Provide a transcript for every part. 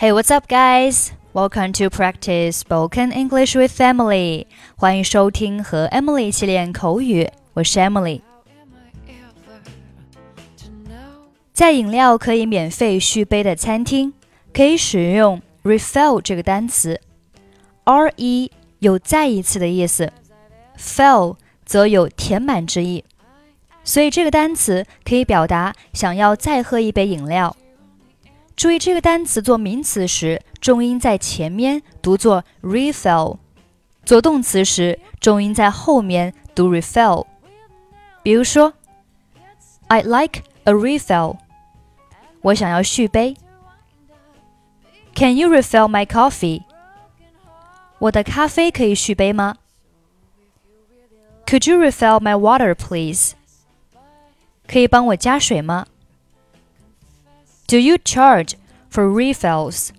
Hey, what's up, guys? Welcome to practice spoken English with Emily. 欢迎收听和 Emily 一起练口语，我是 Emily。在饮料可以免费续杯的餐厅，可以使用 refill 这个单词。R E 有再一次的意思，fill 则有填满之意。所以这个单词可以表达想要再喝一杯饮料。注意，这个单词做名词时，重音在前面读作 refill；做动词时，重音在后面读 refill。比如说，I'd like a refill。我想要续杯。Can you refill my coffee？我的咖啡可以续杯吗？Could you refill my water, please？可以帮我加水吗？Do you charge for refills？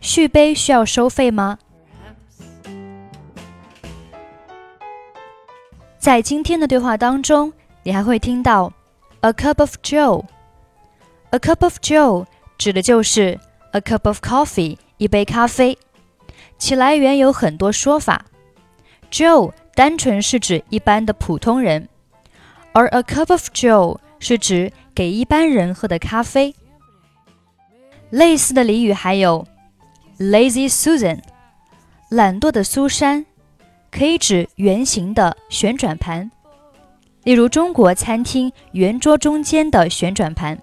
续杯需要收费吗？在今天的对话当中，你还会听到 a cup of Joe。a cup of Joe 指的就是 a cup of coffee，一杯咖啡。其来源有很多说法。Joe 单纯是指一般的普通人。而 a cup of Joe 是指给一般人喝的咖啡。类似的俚语还有 lazy Susan，懒惰的苏珊，可以指圆形的旋转盘，例如中国餐厅圆桌中间的旋转盘。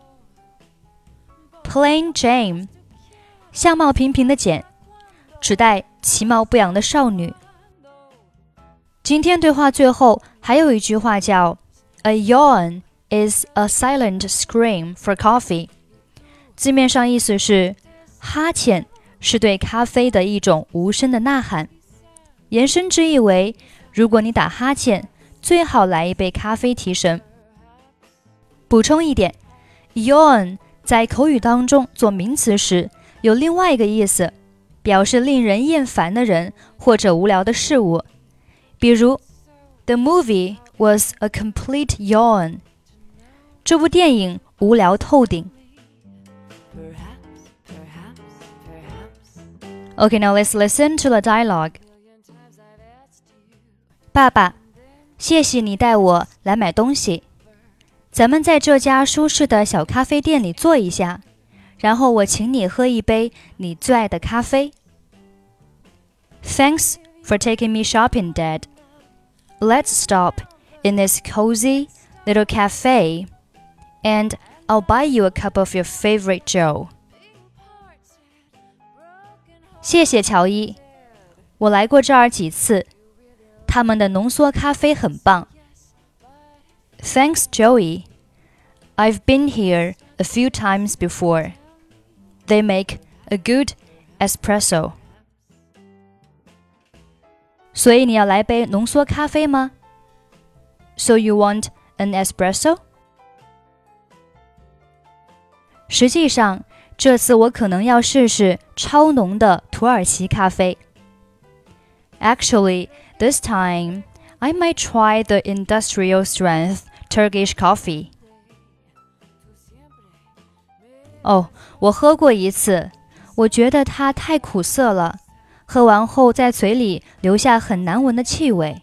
Plain Jane，相貌平平的简，指代其貌不扬的少女。今天对话最后还有一句话叫。A yawn is a silent scream for coffee。字面上意思是，哈欠是对咖啡的一种无声的呐喊。延伸之意为，如果你打哈欠，最好来一杯咖啡提神。补充一点，yawn 在口语当中做名词时，有另外一个意思，表示令人厌烦的人或者无聊的事物。比如，The movie。was a complete yawn. 这部电影无聊透顶。Okay, now let's listen to the dialogue. 爸爸，谢谢你带我来买东西。咱们在这家舒适的小咖啡店里坐一下，然后我请你喝一杯你最爱的咖啡。Thanks for taking me shopping, Dad. Let's stop in this cozy little cafe, and I'll buy you a cup of your favorite Joe. 谢谢乔伊，我来过这儿几次，他们的浓缩咖啡很棒。Thanks, Joey. I've been here a few times before. They make a good espresso. 所以你要来杯浓缩咖啡吗？so you want an espresso? 实际上， 这次我可能要试试超浓的土耳其咖啡。Actually, this time I might try the industrial strength Turkish coffee. 哦，我喝过一次，我觉得它太苦涩了，喝完后在嘴里留下很难闻的气味。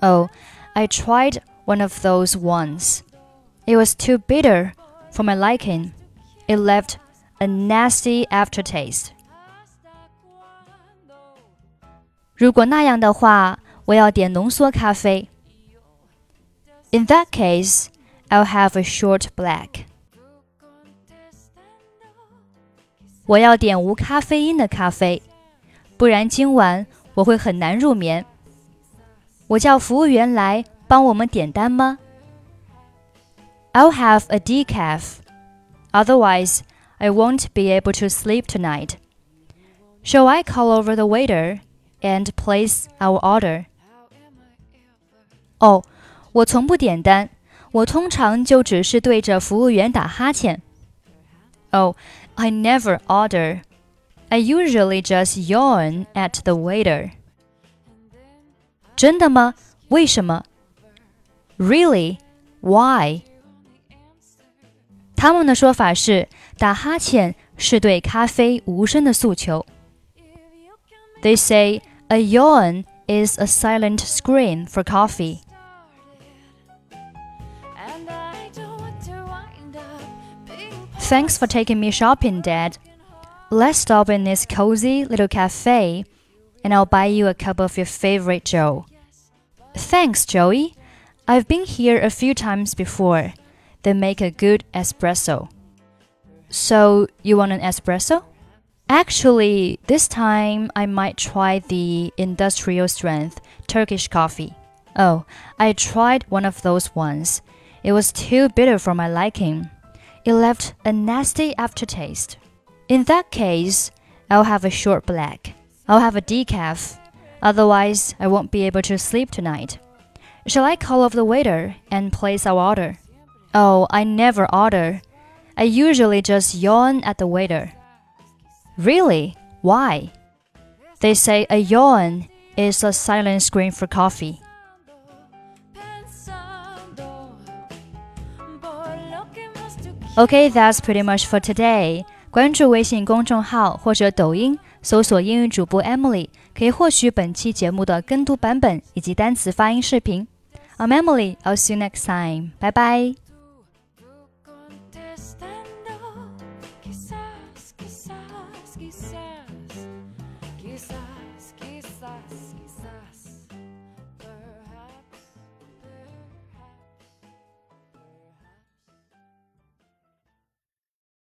Oh, I tried one of those once. It was too bitter for my liking. It left a nasty aftertaste. 如果那样的话，我要点浓缩咖啡。In that case, I'll have a short black. 我要点无咖啡因的咖啡，不然今晚我会很难入眠。我叫服务员来帮我们点单吗？I'll have a decaf. Otherwise, I won't be able to sleep tonight. Shall I call over the waiter and place our order? 哦，我从不点单，我通常就只是对着服务员打哈欠。Oh, I never order. I usually just yawn at the waiter. 真的吗？为什么？Really? Why? 他们的说法是打哈欠 是对咖啡无声的诉求。They say a yawn is a silent scream for coffee. Thanks for taking me shopping, Dad. Let's stop in this cozy little cafe and I'll buy you a cup of your favorite Joe. Thanks, Joey. I've been here a few times before. They make a good espresso. So, you want an espresso? Actually, this time I might try the industrial strength Turkish coffee. Oh, I tried one of those once. It was too bitter for my liking. It left a nasty aftertaste. In that case, I'll have a short black. I'll have a decaf. Otherwise, I won't be able to sleep tonight. Shall I call off the waiter and place our order? Oh, I never order. I usually just yawn at the waiter. Really? Why? They say a yawn is a silent scream for coffee. Okay, that's pretty much for today. 关注微信公众号或者抖音，搜索英语主播 Emily，可以获取本期节目的跟读版本以及单词发音视频。I'm Emily, I'll see you next time. 拜拜。 Quizás, quizás.